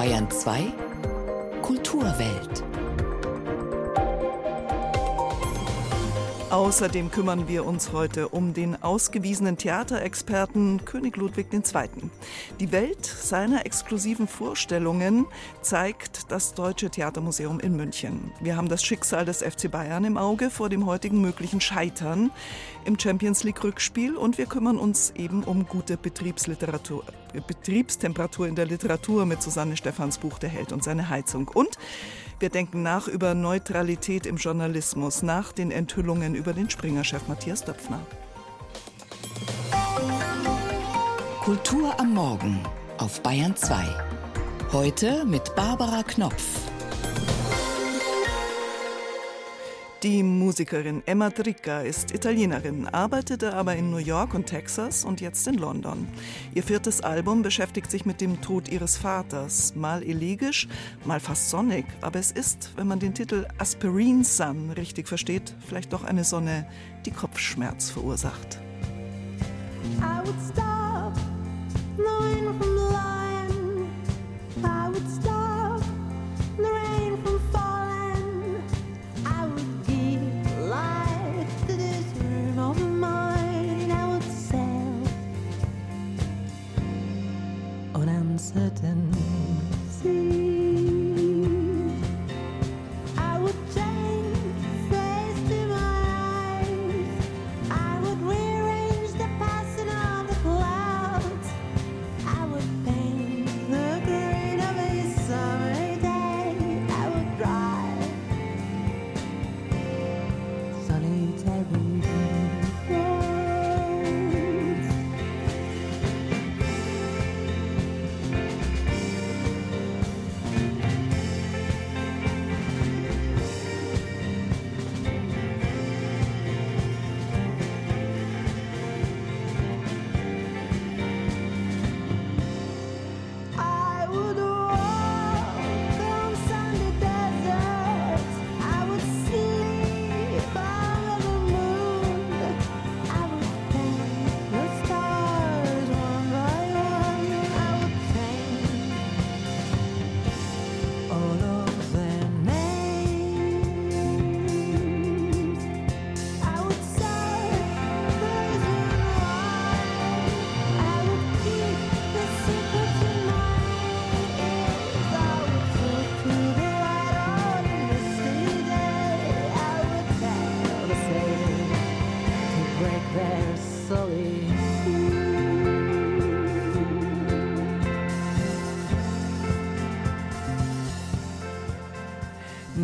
Bayern 2 Kulturwelt. Außerdem kümmern wir uns heute um den ausgewiesenen Theaterexperten König Ludwig II. Die Welt seiner exklusiven Vorstellungen zeigt das Deutsche Theatermuseum in München. Wir haben das Schicksal des FC Bayern im Auge vor dem heutigen möglichen Scheitern im Champions League Rückspiel und wir kümmern uns eben um gute Betriebsliteratur, Betriebstemperatur in der Literatur mit Susanne Stephans Buch Der Held und seine Heizung. Und wir denken nach über Neutralität im Journalismus, nach den Enthüllungen über den Springer-Chef Matthias Döpfner. Kultur am Morgen auf Bayern 2. Heute mit Barbara Knopf. Die Musikerin Emma Tricca ist Italienerin, arbeitete aber in New York und Texas und jetzt in London. Ihr viertes Album beschäftigt sich mit dem Tod ihres Vaters, mal elegisch, mal fast sonnig, aber es ist, wenn man den Titel Aspirin Sun richtig versteht, vielleicht doch eine Sonne, die Kopfschmerz verursacht. I would stop, uncertain.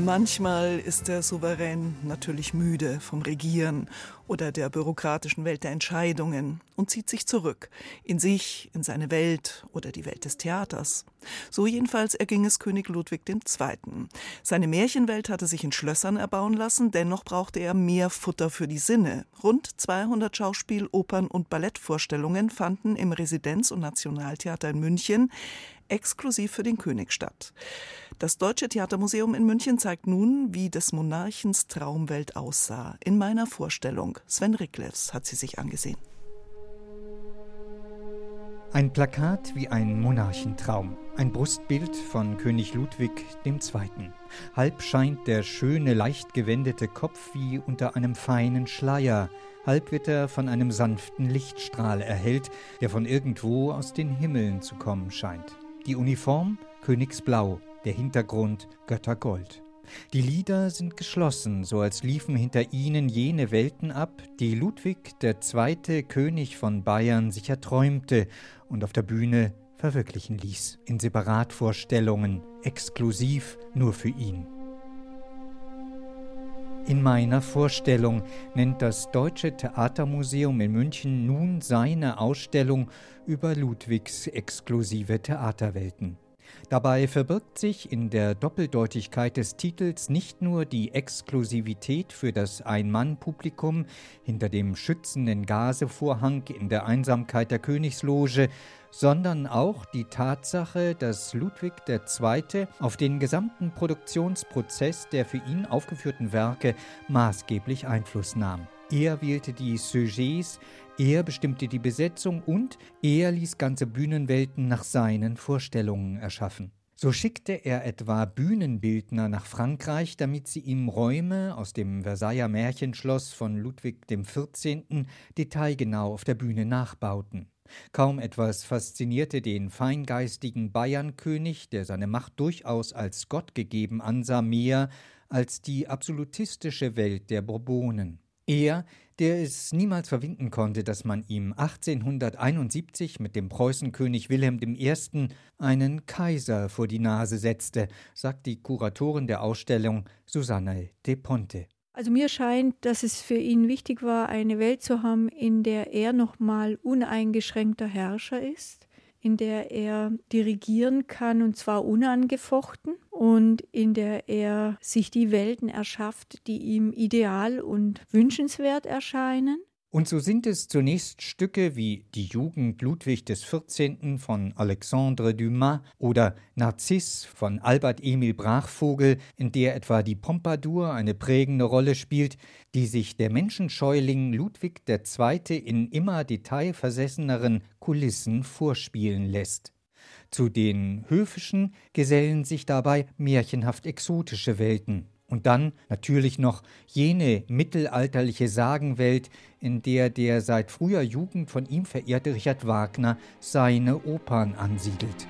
Manchmal ist der Souverän natürlich müde vom Regieren oder der bürokratischen Welt der Entscheidungen und zieht sich zurück in sich, in seine Welt oder die Welt des Theaters. So jedenfalls erging es König Ludwig II. Seine Märchenwelt hatte sich in Schlössern erbauen lassen, dennoch brauchte er mehr Futter für die Sinne. Rund 200 Schauspiel-, Opern- und Ballettvorstellungen fanden im Residenz- und Nationaltheater in München exklusiv für den König statt. Das Deutsche Theatermuseum in München zeigt nun, wie des Monarchens Traumwelt aussah. In meiner Vorstellung. Sven Ricklefs hat sie sich angesehen. Ein Plakat wie ein Monarchentraum. Ein Brustbild von König Ludwig II. Halb scheint der schöne, leicht gewendete Kopf wie unter einem feinen Schleier, halb wird er von einem sanften Lichtstrahl erhellt, der von irgendwo aus den Himmeln zu kommen scheint. Die Uniform Königsblau, der Hintergrund Göttergold. Die Lieder sind geschlossen, so als liefen hinter ihnen jene Welten ab, die Ludwig zweite König von Bayern sich erträumte und auf der Bühne verwirklichen ließ, in Separatvorstellungen, exklusiv nur für ihn. In meiner Vorstellung nennt das Deutsche Theatermuseum in München nun seine Ausstellung über Ludwigs exklusive Theaterwelten. Dabei verbirgt sich in der Doppeldeutigkeit des Titels nicht nur die Exklusivität für das Ein-Mann-Publikum hinter dem schützenden Gasevorhang in der Einsamkeit der Königsloge, sondern auch die Tatsache, dass Ludwig II. auf den gesamten Produktionsprozess der für ihn aufgeführten Werke maßgeblich Einfluss nahm. Er wählte die Sujets, er bestimmte die Besetzung und er ließ ganze Bühnenwelten nach seinen Vorstellungen erschaffen. So schickte er etwa Bühnenbildner nach Frankreich, damit sie ihm Räume aus dem Versailler Märchenschloss von Ludwig XIV. detailgenau auf der Bühne nachbauten. Kaum etwas faszinierte den feingeistigen Bayernkönig, der seine Macht durchaus als Gott gegeben ansah, mehr als die absolutistische Welt der Bourbonen. Er, der es niemals verwinden konnte, dass man ihm 1871 mit dem Preußenkönig Wilhelm I. einen Kaiser vor die Nase setzte, sagt die Kuratorin der Ausstellung Susanne de Ponte. Also mir scheint, dass es für ihn wichtig war, eine Welt zu haben, in der er nochmal uneingeschränkter Herrscher ist, in der er dirigieren kann und zwar unangefochten und in der er sich die Welten erschafft, die ihm ideal und wünschenswert erscheinen. Und so sind es zunächst Stücke wie Die Jugend Ludwig XIV. von Alexandre Dumas oder Narziss von Albert Emil Brachvogel, in der etwa die Pompadour eine prägende Rolle spielt, die sich der Menschenscheuling Ludwig II. in immer detailversesseneren Kulissen vorspielen lässt. Zu den höfischen gesellen sich dabei märchenhaft exotische Welten. Und dann natürlich noch jene mittelalterliche Sagenwelt, in der der seit früher Jugend von ihm verehrte Richard Wagner seine Opern ansiedelt.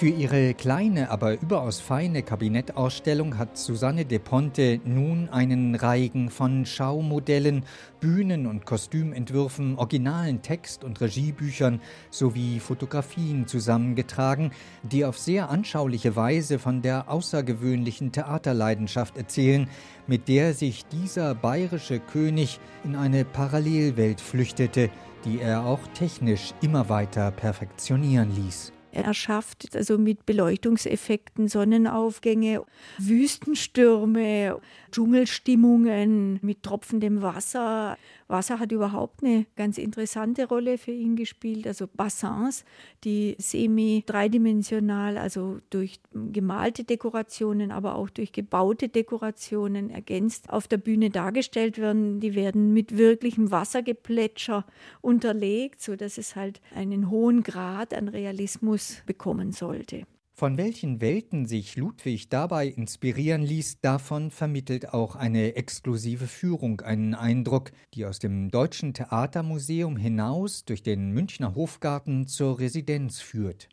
Für ihre kleine, aber überaus feine Kabinettausstellung hat Susanne de Ponte nun einen Reigen von Schaumodellen, Bühnen- und Kostümentwürfen, originalen Text- und Regiebüchern sowie Fotografien zusammengetragen, die auf sehr anschauliche Weise von der außergewöhnlichen Theaterleidenschaft erzählen, mit der sich dieser bayerische König in eine Parallelwelt flüchtete, die er auch technisch immer weiter perfektionieren ließ. Er schafft also mit Beleuchtungseffekten Sonnenaufgänge, Wüstenstürme, Dschungelstimmungen mit tropfendem Wasser. Wasser hat überhaupt eine ganz interessante Rolle für ihn gespielt. Also Bassins, die semi-dreidimensional, also durch gemalte Dekorationen, aber auch durch gebaute Dekorationen ergänzt auf der Bühne dargestellt werden. Die werden mit wirklichem Wassergeplätscher unterlegt, sodass es halt einen hohen Grad an Realismus bekommen sollte. Von welchen Welten sich Ludwig dabei inspirieren ließ, davon vermittelt auch eine exklusive Führung einen Eindruck, die aus dem Deutschen Theatermuseum hinaus durch den Münchner Hofgarten zur Residenz führt.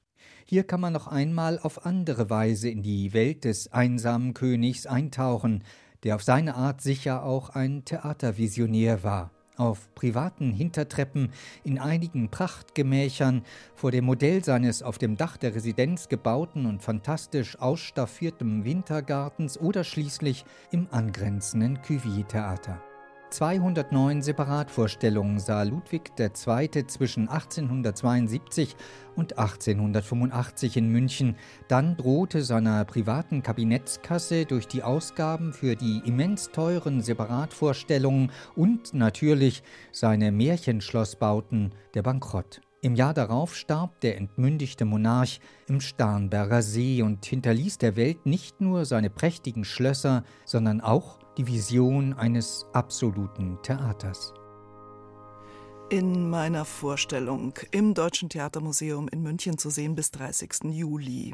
Hier kann man noch einmal auf andere Weise in die Welt des einsamen Königs eintauchen, der auf seine Art sicher auch ein Theatervisionär war auf privaten Hintertreppen, in einigen Prachtgemächern, vor dem Modell seines auf dem Dach der Residenz gebauten und fantastisch ausstaffierten Wintergartens oder schließlich im angrenzenden Cuvier-Theater. 209 Separatvorstellungen sah Ludwig II. zwischen 1872 und 1885 in München. Dann drohte seiner privaten Kabinettskasse durch die Ausgaben für die immens teuren Separatvorstellungen und natürlich seine Märchenschlossbauten der Bankrott. Im Jahr darauf starb der entmündigte Monarch im Starnberger See und hinterließ der Welt nicht nur seine prächtigen Schlösser, sondern auch die Vision eines absoluten Theaters. In meiner Vorstellung im Deutschen Theatermuseum in München zu sehen bis 30. Juli.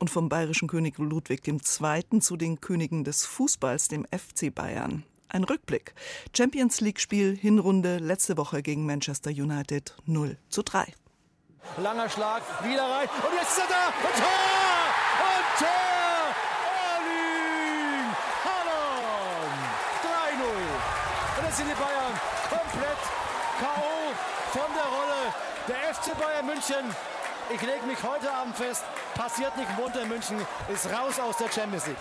Und vom bayerischen König Ludwig II. zu den Königen des Fußballs, dem FC Bayern. Ein Rückblick. Champions League-Spiel, Hinrunde, letzte Woche gegen Manchester United 0 zu 3. Langer Schlag, wieder rein. Und jetzt ist er da. Und Tor! Und Tor! 3-0. Und jetzt sind die Bayern komplett K.O. von der Rolle. Der FC Bayern München ich lege mich heute Abend fest, passiert nicht Wunder München, ist raus aus der Champions League.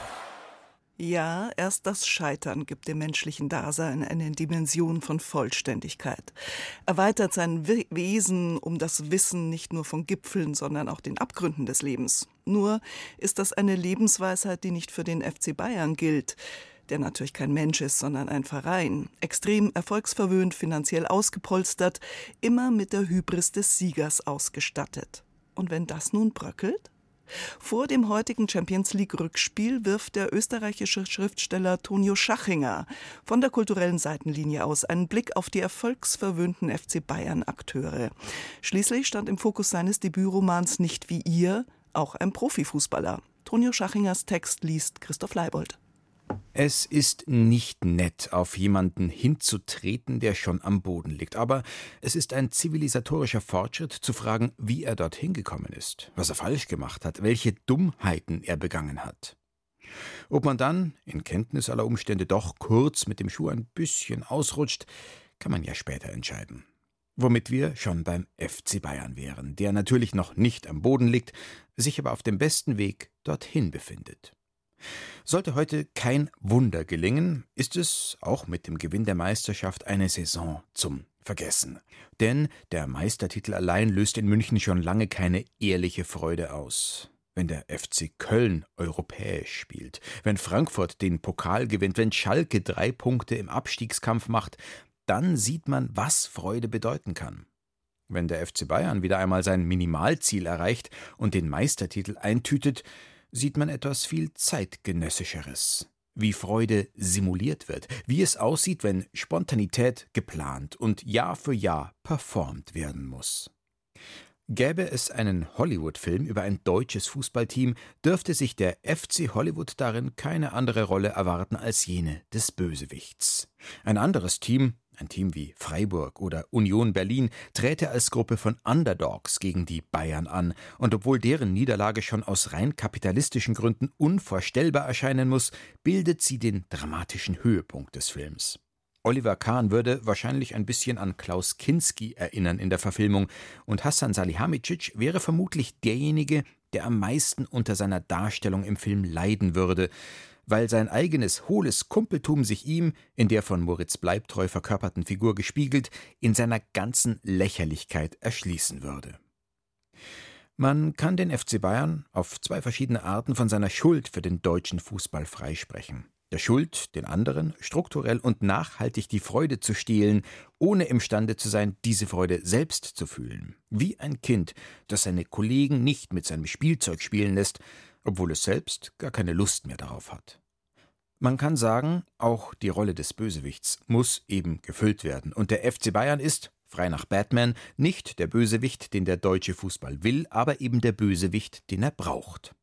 Ja, erst das Scheitern gibt dem menschlichen Dasein eine Dimension von Vollständigkeit, erweitert sein Wesen um das Wissen nicht nur von Gipfeln, sondern auch den Abgründen des Lebens. Nur ist das eine Lebensweisheit, die nicht für den FC Bayern gilt, der natürlich kein Mensch ist, sondern ein Verein, extrem erfolgsverwöhnt, finanziell ausgepolstert, immer mit der Hybris des Siegers ausgestattet. Und wenn das nun bröckelt? Vor dem heutigen Champions League Rückspiel wirft der österreichische Schriftsteller Tonio Schachinger von der kulturellen Seitenlinie aus einen Blick auf die erfolgsverwöhnten FC Bayern Akteure. Schließlich stand im Fokus seines Debütromans Nicht wie ihr auch ein Profifußballer. Tonio Schachingers Text liest Christoph Leibold. Es ist nicht nett, auf jemanden hinzutreten, der schon am Boden liegt, aber es ist ein zivilisatorischer Fortschritt zu fragen, wie er dorthin gekommen ist, was er falsch gemacht hat, welche Dummheiten er begangen hat. Ob man dann, in Kenntnis aller Umstände, doch kurz mit dem Schuh ein bisschen ausrutscht, kann man ja später entscheiden. Womit wir schon beim FC Bayern wären, der natürlich noch nicht am Boden liegt, sich aber auf dem besten Weg dorthin befindet. Sollte heute kein Wunder gelingen, ist es, auch mit dem Gewinn der Meisterschaft, eine Saison zum Vergessen. Denn der Meistertitel allein löst in München schon lange keine ehrliche Freude aus. Wenn der FC Köln europäisch spielt, wenn Frankfurt den Pokal gewinnt, wenn Schalke drei Punkte im Abstiegskampf macht, dann sieht man, was Freude bedeuten kann. Wenn der FC Bayern wieder einmal sein Minimalziel erreicht und den Meistertitel eintütet, sieht man etwas viel zeitgenössischeres. Wie Freude simuliert wird, wie es aussieht, wenn Spontanität geplant und Jahr für Jahr performt werden muss. Gäbe es einen Hollywood-Film über ein deutsches Fußballteam, dürfte sich der FC Hollywood darin keine andere Rolle erwarten als jene des Bösewichts. Ein anderes Team, ein Team wie Freiburg oder Union Berlin träte als Gruppe von Underdogs gegen die Bayern an, und obwohl deren Niederlage schon aus rein kapitalistischen Gründen unvorstellbar erscheinen muss, bildet sie den dramatischen Höhepunkt des Films. Oliver Kahn würde wahrscheinlich ein bisschen an Klaus Kinski erinnern in der Verfilmung, und Hassan Salihamidzic wäre vermutlich derjenige, der am meisten unter seiner Darstellung im Film leiden würde, weil sein eigenes hohles Kumpeltum sich ihm, in der von Moritz Bleibtreu verkörperten Figur gespiegelt, in seiner ganzen Lächerlichkeit erschließen würde. Man kann den FC Bayern auf zwei verschiedene Arten von seiner Schuld für den deutschen Fußball freisprechen. Der Schuld, den anderen strukturell und nachhaltig die Freude zu stehlen, ohne imstande zu sein, diese Freude selbst zu fühlen. Wie ein Kind, das seine Kollegen nicht mit seinem Spielzeug spielen lässt, obwohl es selbst gar keine Lust mehr darauf hat. Man kann sagen, auch die Rolle des Bösewichts muss eben gefüllt werden, und der FC Bayern ist, frei nach Batman, nicht der Bösewicht, den der deutsche Fußball will, aber eben der Bösewicht, den er braucht.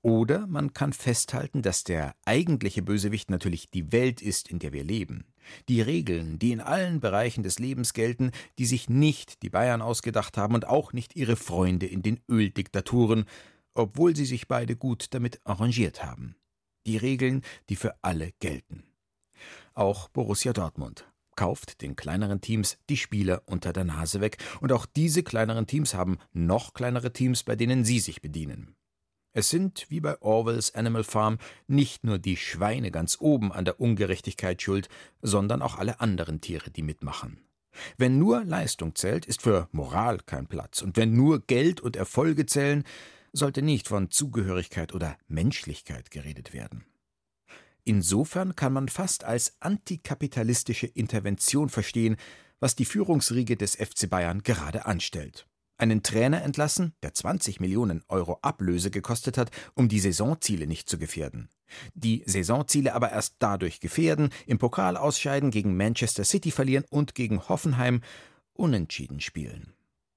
Oder man kann festhalten, dass der eigentliche Bösewicht natürlich die Welt ist, in der wir leben. Die Regeln, die in allen Bereichen des Lebens gelten, die sich nicht die Bayern ausgedacht haben und auch nicht ihre Freunde in den Öldiktaturen, obwohl sie sich beide gut damit arrangiert haben. Die Regeln, die für alle gelten. Auch Borussia Dortmund kauft den kleineren Teams die Spieler unter der Nase weg, und auch diese kleineren Teams haben noch kleinere Teams, bei denen sie sich bedienen. Es sind, wie bei Orwells Animal Farm, nicht nur die Schweine ganz oben an der Ungerechtigkeit schuld, sondern auch alle anderen Tiere, die mitmachen. Wenn nur Leistung zählt, ist für Moral kein Platz, und wenn nur Geld und Erfolge zählen, sollte nicht von Zugehörigkeit oder Menschlichkeit geredet werden. Insofern kann man fast als antikapitalistische Intervention verstehen, was die Führungsriege des FC Bayern gerade anstellt. Einen Trainer entlassen, der 20 Millionen Euro Ablöse gekostet hat, um die Saisonziele nicht zu gefährden. Die Saisonziele aber erst dadurch gefährden, im Pokal ausscheiden, gegen Manchester City verlieren und gegen Hoffenheim unentschieden spielen.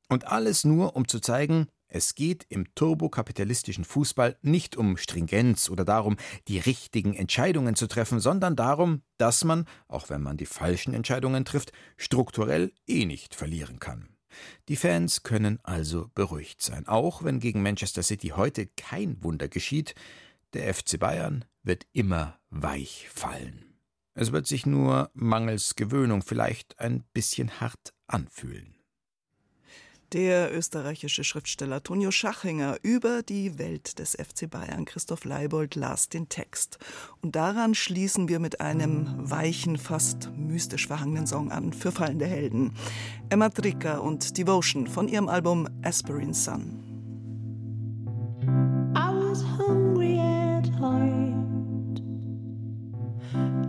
Und alles nur, um zu zeigen, es geht im turbokapitalistischen Fußball nicht um Stringenz oder darum, die richtigen Entscheidungen zu treffen, sondern darum, dass man, auch wenn man die falschen Entscheidungen trifft, strukturell eh nicht verlieren kann. Die Fans können also beruhigt sein, auch wenn gegen Manchester City heute kein Wunder geschieht, der FC Bayern wird immer weich fallen. Es wird sich nur mangels Gewöhnung vielleicht ein bisschen hart anfühlen. Der österreichische Schriftsteller Tonio Schachinger über die Welt des FC Bayern. Christoph Leibold las den Text. Und daran schließen wir mit einem weichen, fast mystisch verhangenen Song an für fallende Helden. Emma Tricker und Devotion von ihrem Album Aspirin Sun. I was hungry at heart.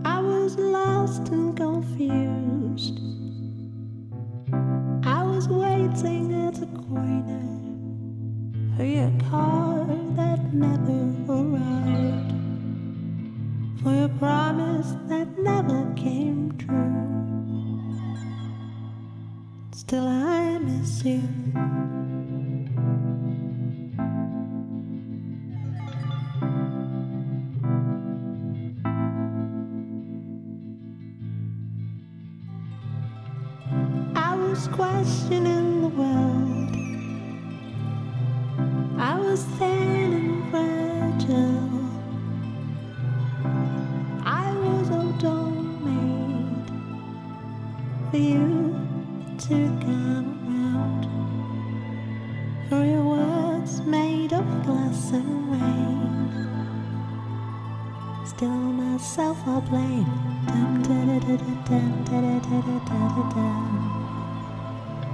I was lost and confused. Was waiting at the corner, for your car that never arrived, for your promise that never came true. Still, I miss you. I was questioning the world. I was thin and fragile. I was a made for you to come around. For your words made of glass and rain. Still myself I'll blame. Dum da da da da da da da da da da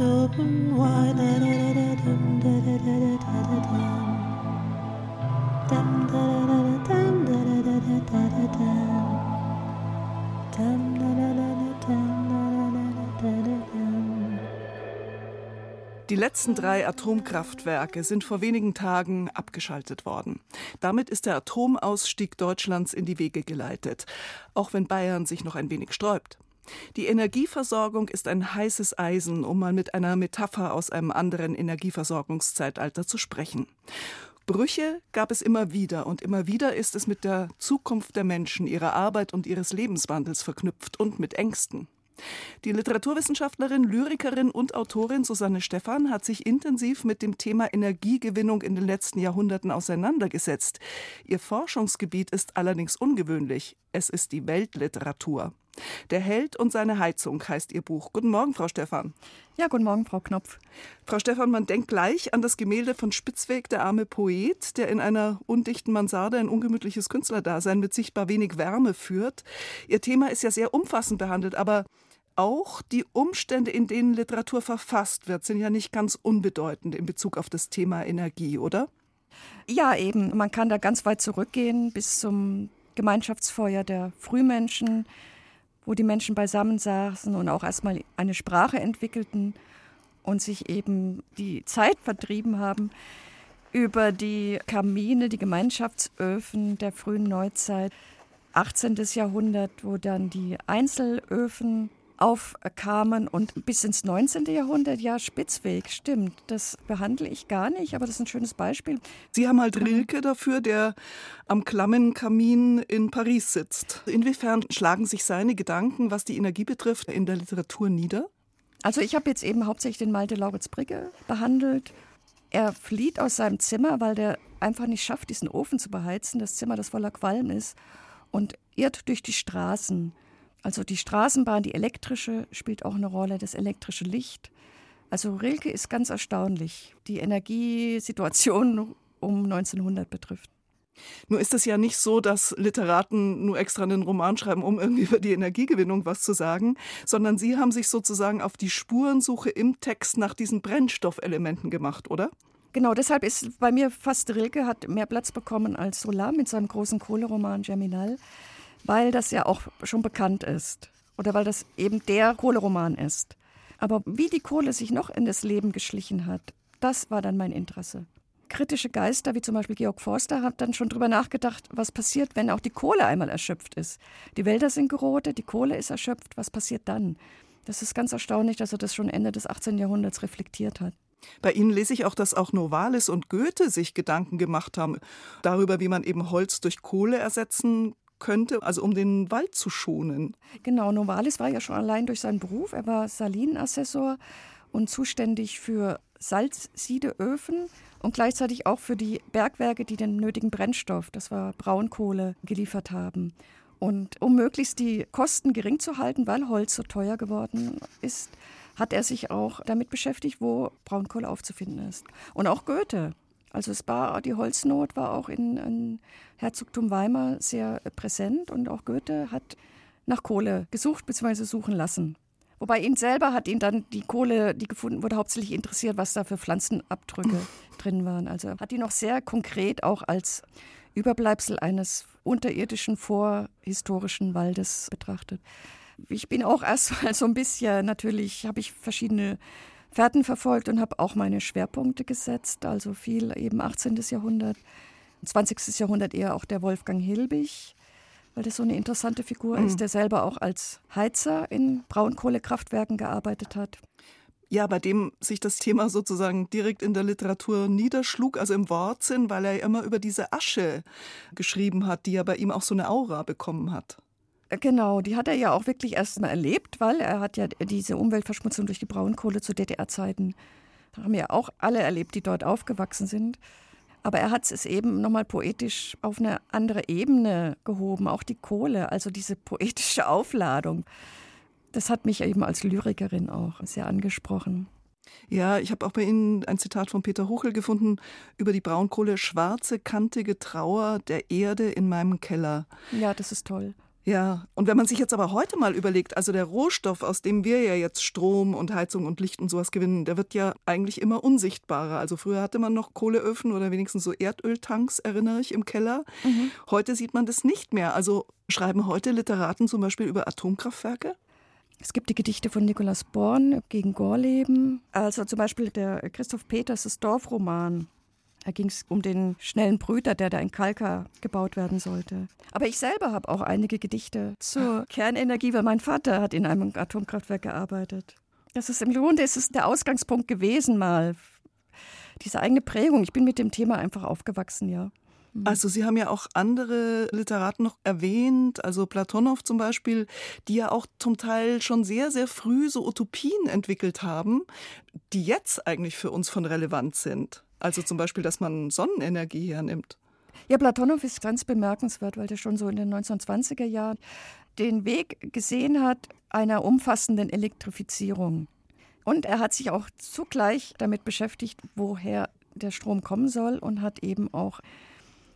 open wide. Da-da-da-da-dum, da-da-da-da-da-da-dum. Dum, da-da-da-da-dum, da-da-da-da-da-da-dum. Dum, da-da-da-da-dum, da-da-da-da-da-dum. Die letzten drei Atomkraftwerke sind vor wenigen Tagen abgeschaltet worden. Damit ist der Atomausstieg Deutschlands in die Wege geleitet, auch wenn Bayern sich noch ein wenig sträubt. Die Energieversorgung ist ein heißes Eisen, um mal mit einer Metapher aus einem anderen Energieversorgungszeitalter zu sprechen. Brüche gab es immer wieder und immer wieder ist es mit der Zukunft der Menschen, ihrer Arbeit und ihres Lebenswandels verknüpft und mit Ängsten. Die Literaturwissenschaftlerin, Lyrikerin und Autorin Susanne Stephan hat sich intensiv mit dem Thema Energiegewinnung in den letzten Jahrhunderten auseinandergesetzt. Ihr Forschungsgebiet ist allerdings ungewöhnlich. Es ist die Weltliteratur. Der Held und seine Heizung heißt ihr Buch. Guten Morgen, Frau Stephan. Ja, guten Morgen, Frau Knopf. Frau Stephan, man denkt gleich an das Gemälde von Spitzweg, der arme Poet, der in einer undichten Mansarde ein ungemütliches Künstlerdasein mit sichtbar wenig Wärme führt. Ihr Thema ist ja sehr umfassend behandelt, aber auch die Umstände, in denen Literatur verfasst wird, sind ja nicht ganz unbedeutend in Bezug auf das Thema Energie, oder? Ja, eben. Man kann da ganz weit zurückgehen bis zum Gemeinschaftsfeuer der Frühmenschen, wo die Menschen beisammensaßen und auch erstmal eine Sprache entwickelten und sich eben die Zeit vertrieben haben über die Kamine, die Gemeinschaftsöfen der frühen Neuzeit. 18. Jahrhundert, wo dann die Einzelöfen aufkamen und bis ins 19. Jahrhundert, ja, Spitzweg, stimmt. Das behandle ich gar nicht, aber das ist ein schönes Beispiel. Sie haben halt Rilke dafür, der am Klammenkamin in Paris sitzt. Inwiefern schlagen sich seine Gedanken, was die Energie betrifft, in der Literatur nieder? Also ich habe jetzt eben hauptsächlich den Malte Lauritz Brigge behandelt. Er flieht aus seinem Zimmer, weil der einfach nicht schafft, diesen Ofen zu beheizen, das Zimmer, das voller Qualm ist, und irrt durch die Straßen. Also die Straßenbahn, die elektrische, spielt auch eine Rolle, das elektrische Licht. Also Rilke ist ganz erstaunlich, die Energiesituation um 1900 betrifft. Nur ist es ja nicht so, dass Literaten nur extra einen Roman schreiben, um irgendwie über die Energiegewinnung was zu sagen, sondern Sie haben sich sozusagen auf die Spurensuche im Text nach diesen Brennstoffelementen gemacht, oder? Genau, deshalb ist bei mir fast Rilke hat mehr Platz bekommen als Solar mit seinem großen Kohleroman Germinal, weil das ja auch schon bekannt ist oder weil das eben der Kohleroman ist. Aber wie die Kohle sich noch in das Leben geschlichen hat, das war dann mein Interesse. Kritische Geister, wie zum Beispiel Georg Forster, haben dann schon darüber nachgedacht, was passiert, wenn auch die Kohle einmal erschöpft ist. Die Wälder sind gerodet, die Kohle ist erschöpft, was passiert dann? Das ist ganz erstaunlich, dass er das schon Ende des 18. Jahrhunderts reflektiert hat. Bei Ihnen lese ich auch, dass auch Novalis und Goethe sich Gedanken gemacht haben darüber, wie man eben Holz durch Kohle ersetzen könnte, also um den Wald zu schonen. Genau, Novalis war ja schon allein durch seinen Beruf, er war Salinenassessor und zuständig für Salzsiedeöfen und gleichzeitig auch für die Bergwerke, die den nötigen Brennstoff, das war Braunkohle, geliefert haben. Und um möglichst die Kosten gering zu halten, weil Holz so teuer geworden ist, hat er sich auch damit beschäftigt, wo Braunkohle aufzufinden ist. Und auch Goethe. Also es war, die Holznot war auch in, in Herzogtum Weimar sehr präsent und auch Goethe hat nach Kohle gesucht bzw. suchen lassen. Wobei ihn selber hat ihn dann die Kohle, die gefunden wurde, hauptsächlich interessiert, was da für Pflanzenabdrücke drin waren. Also hat ihn noch sehr konkret auch als Überbleibsel eines unterirdischen vorhistorischen Waldes betrachtet. Ich bin auch erstmal so ein bisschen, natürlich habe ich verschiedene Fährten verfolgt und habe auch meine Schwerpunkte gesetzt, also viel eben 18. Jahrhundert, 20. Jahrhundert eher auch der Wolfgang Hilbig, weil das so eine interessante Figur mhm. ist, der selber auch als Heizer in Braunkohlekraftwerken gearbeitet hat. Ja, bei dem sich das Thema sozusagen direkt in der Literatur niederschlug, also im Wortsinn, weil er immer über diese Asche geschrieben hat, die ja bei ihm auch so eine Aura bekommen hat. Genau, die hat er ja auch wirklich erst mal erlebt, weil er hat ja diese Umweltverschmutzung durch die Braunkohle zu DDR-Zeiten, haben ja auch alle erlebt, die dort aufgewachsen sind. Aber er hat es eben nochmal poetisch auf eine andere Ebene gehoben, auch die Kohle, also diese poetische Aufladung. Das hat mich eben als Lyrikerin auch sehr angesprochen. Ja, ich habe auch bei Ihnen ein Zitat von Peter Huchel gefunden über die Braunkohle. Schwarze, kantige Trauer der Erde in meinem Keller. Ja, das ist toll. Ja, und wenn man sich jetzt aber heute mal überlegt, also der Rohstoff, aus dem wir ja jetzt Strom und Heizung und Licht und sowas gewinnen, der wird ja eigentlich immer unsichtbarer. Also früher hatte man noch Kohleöfen oder wenigstens so Erdöltanks, erinnere ich, im Keller. Mhm. Heute sieht man das nicht mehr. Also schreiben heute Literaten zum Beispiel über Atomkraftwerke? Es gibt die Gedichte von Nikolaus Born gegen Gorleben. Also zum Beispiel der Christoph Peters Dorfroman da ging es um den schnellen Brüter, der da in Kalka gebaut werden sollte. Aber ich selber habe auch einige Gedichte zur Kernenergie, weil mein Vater hat in einem Atomkraftwerk gearbeitet. Das ist im Grunde ist es der Ausgangspunkt gewesen mal. Diese eigene Prägung. Ich bin mit dem Thema einfach aufgewachsen, ja. Mhm. Also Sie haben ja auch andere Literaten noch erwähnt, also Platonow zum Beispiel, die ja auch zum Teil schon sehr, sehr früh so Utopien entwickelt haben, die jetzt eigentlich für uns von Relevanz sind. Also zum Beispiel, dass man Sonnenenergie hernimmt. Ja, Platonow ist ganz bemerkenswert, weil der schon so in den 1920er Jahren den Weg gesehen hat einer umfassenden Elektrifizierung. Und er hat sich auch zugleich damit beschäftigt, woher der Strom kommen soll und hat eben auch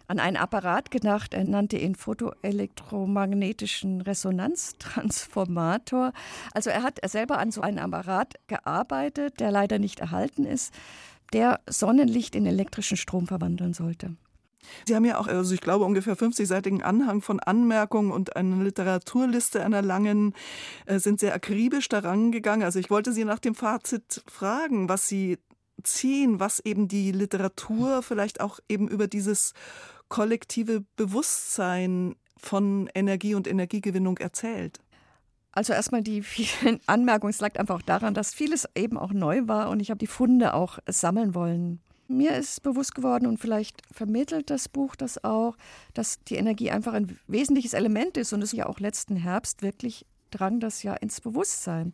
an einen Apparat gedacht. Er nannte ihn photoelektromagnetischen Resonanztransformator. Also er hat selber an so einem Apparat gearbeitet, der leider nicht erhalten ist, der Sonnenlicht in elektrischen Strom verwandeln sollte. Sie haben ja auch, also ich glaube, ungefähr 50-seitigen Anhang von Anmerkungen und eine Literaturliste einer langen, äh, sind sehr akribisch daran gegangen. Also ich wollte Sie nach dem Fazit fragen, was Sie ziehen, was eben die Literatur vielleicht auch eben über dieses kollektive Bewusstsein von Energie und Energiegewinnung erzählt. Also erstmal die vielen Anmerkungen. Es lag einfach auch daran, dass vieles eben auch neu war und ich habe die Funde auch sammeln wollen. Mir ist bewusst geworden und vielleicht vermittelt das Buch das auch, dass die Energie einfach ein wesentliches Element ist und es ja auch letzten Herbst wirklich drang das ja ins Bewusstsein.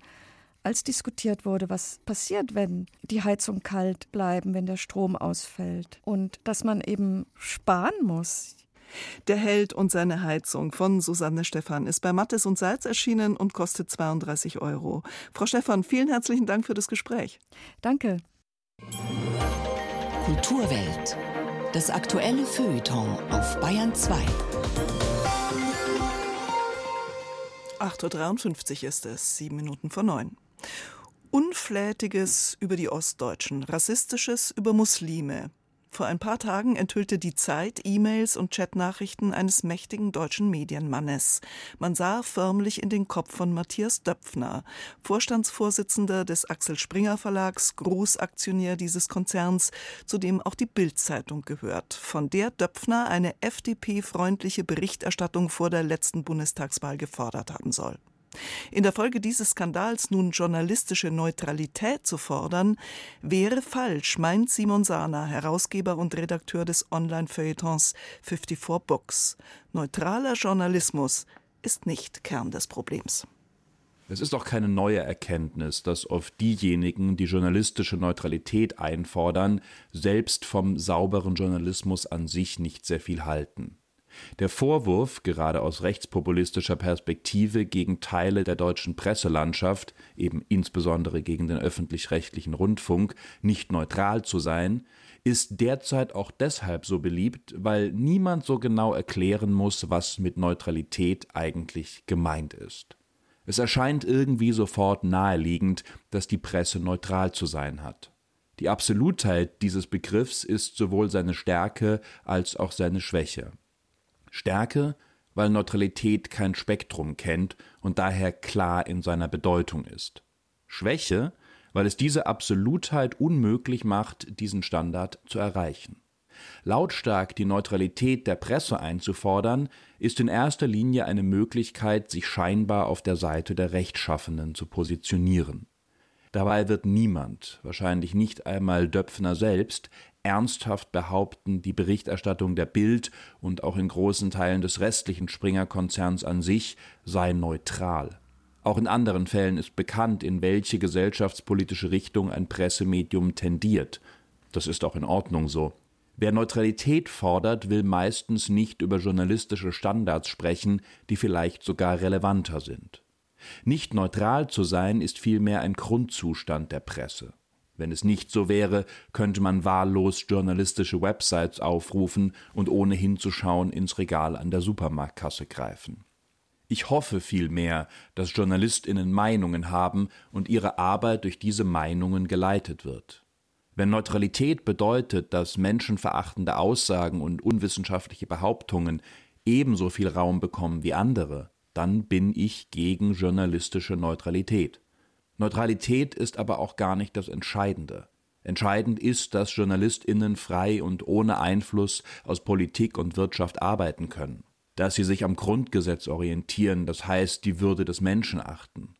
Als diskutiert wurde, was passiert, wenn die Heizung kalt bleiben, wenn der Strom ausfällt und dass man eben sparen muss. Der Held und seine Heizung von Susanne Stephan ist bei Mattes und Salz erschienen und kostet 32 Euro. Frau Stephan, vielen herzlichen Dank für das Gespräch. Danke. Kulturwelt. Das aktuelle Feuilleton auf Bayern 2. 8.53 Uhr ist es, sieben Minuten vor neun. Unflätiges über die Ostdeutschen, rassistisches über Muslime. Vor ein paar Tagen enthüllte die Zeit E-Mails und Chatnachrichten eines mächtigen deutschen Medienmannes. Man sah förmlich in den Kopf von Matthias Döpfner, Vorstandsvorsitzender des Axel Springer Verlags, Großaktionär dieses Konzerns, zu dem auch die Bild-Zeitung gehört, von der Döpfner eine FDP-freundliche Berichterstattung vor der letzten Bundestagswahl gefordert haben soll. In der Folge dieses Skandals nun journalistische Neutralität zu fordern, wäre falsch, meint Simon Sahner, Herausgeber und Redakteur des Online-Feuilletons 54 Books. Neutraler Journalismus ist nicht Kern des Problems. Es ist auch keine neue Erkenntnis, dass oft diejenigen, die journalistische Neutralität einfordern, selbst vom sauberen Journalismus an sich nicht sehr viel halten. Der Vorwurf, gerade aus rechtspopulistischer Perspektive gegen Teile der deutschen Presselandschaft, eben insbesondere gegen den öffentlich-rechtlichen Rundfunk, nicht neutral zu sein, ist derzeit auch deshalb so beliebt, weil niemand so genau erklären muss, was mit Neutralität eigentlich gemeint ist. Es erscheint irgendwie sofort naheliegend, dass die Presse neutral zu sein hat. Die Absolutheit dieses Begriffs ist sowohl seine Stärke als auch seine Schwäche. Stärke, weil Neutralität kein Spektrum kennt und daher klar in seiner Bedeutung ist. Schwäche, weil es diese Absolutheit unmöglich macht, diesen Standard zu erreichen. Lautstark die Neutralität der Presse einzufordern, ist in erster Linie eine Möglichkeit, sich scheinbar auf der Seite der Rechtschaffenen zu positionieren. Dabei wird niemand, wahrscheinlich nicht einmal Döpfner selbst, ernsthaft behaupten, die Berichterstattung der Bild und auch in großen Teilen des restlichen Springer-Konzerns an sich sei neutral. Auch in anderen Fällen ist bekannt, in welche gesellschaftspolitische Richtung ein Pressemedium tendiert. Das ist auch in Ordnung so. Wer Neutralität fordert, will meistens nicht über journalistische Standards sprechen, die vielleicht sogar relevanter sind. Nicht neutral zu sein, ist vielmehr ein Grundzustand der Presse. Wenn es nicht so wäre, könnte man wahllos journalistische Websites aufrufen und ohne hinzuschauen ins Regal an der Supermarktkasse greifen. Ich hoffe vielmehr, dass Journalistinnen Meinungen haben und ihre Arbeit durch diese Meinungen geleitet wird. Wenn Neutralität bedeutet, dass menschenverachtende Aussagen und unwissenschaftliche Behauptungen ebenso viel Raum bekommen wie andere, dann bin ich gegen journalistische Neutralität. Neutralität ist aber auch gar nicht das Entscheidende. Entscheidend ist, dass Journalistinnen frei und ohne Einfluss aus Politik und Wirtschaft arbeiten können, dass sie sich am Grundgesetz orientieren, das heißt die Würde des Menschen achten,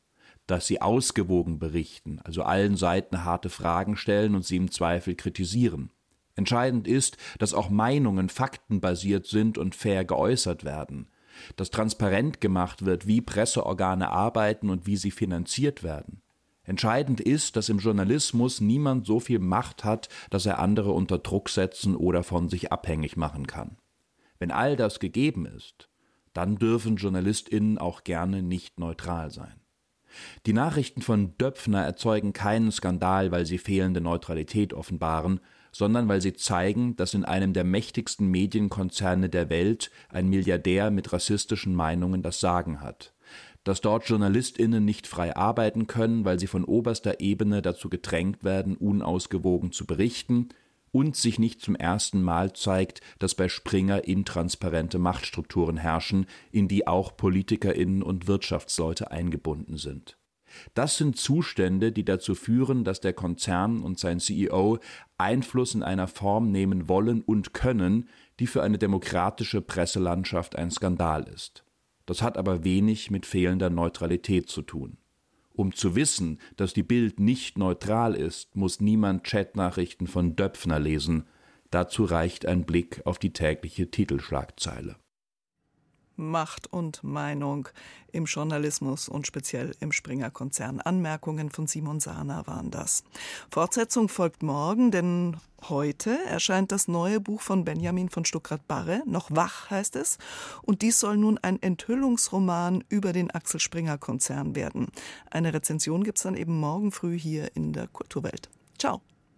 dass sie ausgewogen berichten, also allen Seiten harte Fragen stellen und sie im Zweifel kritisieren. Entscheidend ist, dass auch Meinungen faktenbasiert sind und fair geäußert werden, dass transparent gemacht wird, wie Presseorgane arbeiten und wie sie finanziert werden. Entscheidend ist, dass im Journalismus niemand so viel Macht hat, dass er andere unter Druck setzen oder von sich abhängig machen kann. Wenn all das gegeben ist, dann dürfen JournalistInnen auch gerne nicht neutral sein. Die Nachrichten von Döpfner erzeugen keinen Skandal, weil sie fehlende Neutralität offenbaren, sondern weil sie zeigen, dass in einem der mächtigsten Medienkonzerne der Welt ein Milliardär mit rassistischen Meinungen das Sagen hat. Dass dort JournalistInnen nicht frei arbeiten können, weil sie von oberster Ebene dazu gedrängt werden, unausgewogen zu berichten, und sich nicht zum ersten Mal zeigt, dass bei Springer intransparente Machtstrukturen herrschen, in die auch PolitikerInnen und Wirtschaftsleute eingebunden sind. Das sind Zustände, die dazu führen, dass der Konzern und sein CEO Einfluss in einer Form nehmen wollen und können, die für eine demokratische Presselandschaft ein Skandal ist. Das hat aber wenig mit fehlender Neutralität zu tun. Um zu wissen, dass die Bild nicht neutral ist, muss niemand Chatnachrichten von Döpfner lesen. Dazu reicht ein Blick auf die tägliche Titelschlagzeile. Macht und Meinung im Journalismus und speziell im Springer-Konzern. Anmerkungen von Simon Sahner waren das. Fortsetzung folgt morgen, denn heute erscheint das neue Buch von Benjamin von Stuckrad-Barre, noch wach heißt es. Und dies soll nun ein Enthüllungsroman über den Axel Springer-Konzern werden. Eine Rezension gibt es dann eben morgen früh hier in der Kulturwelt. Ciao.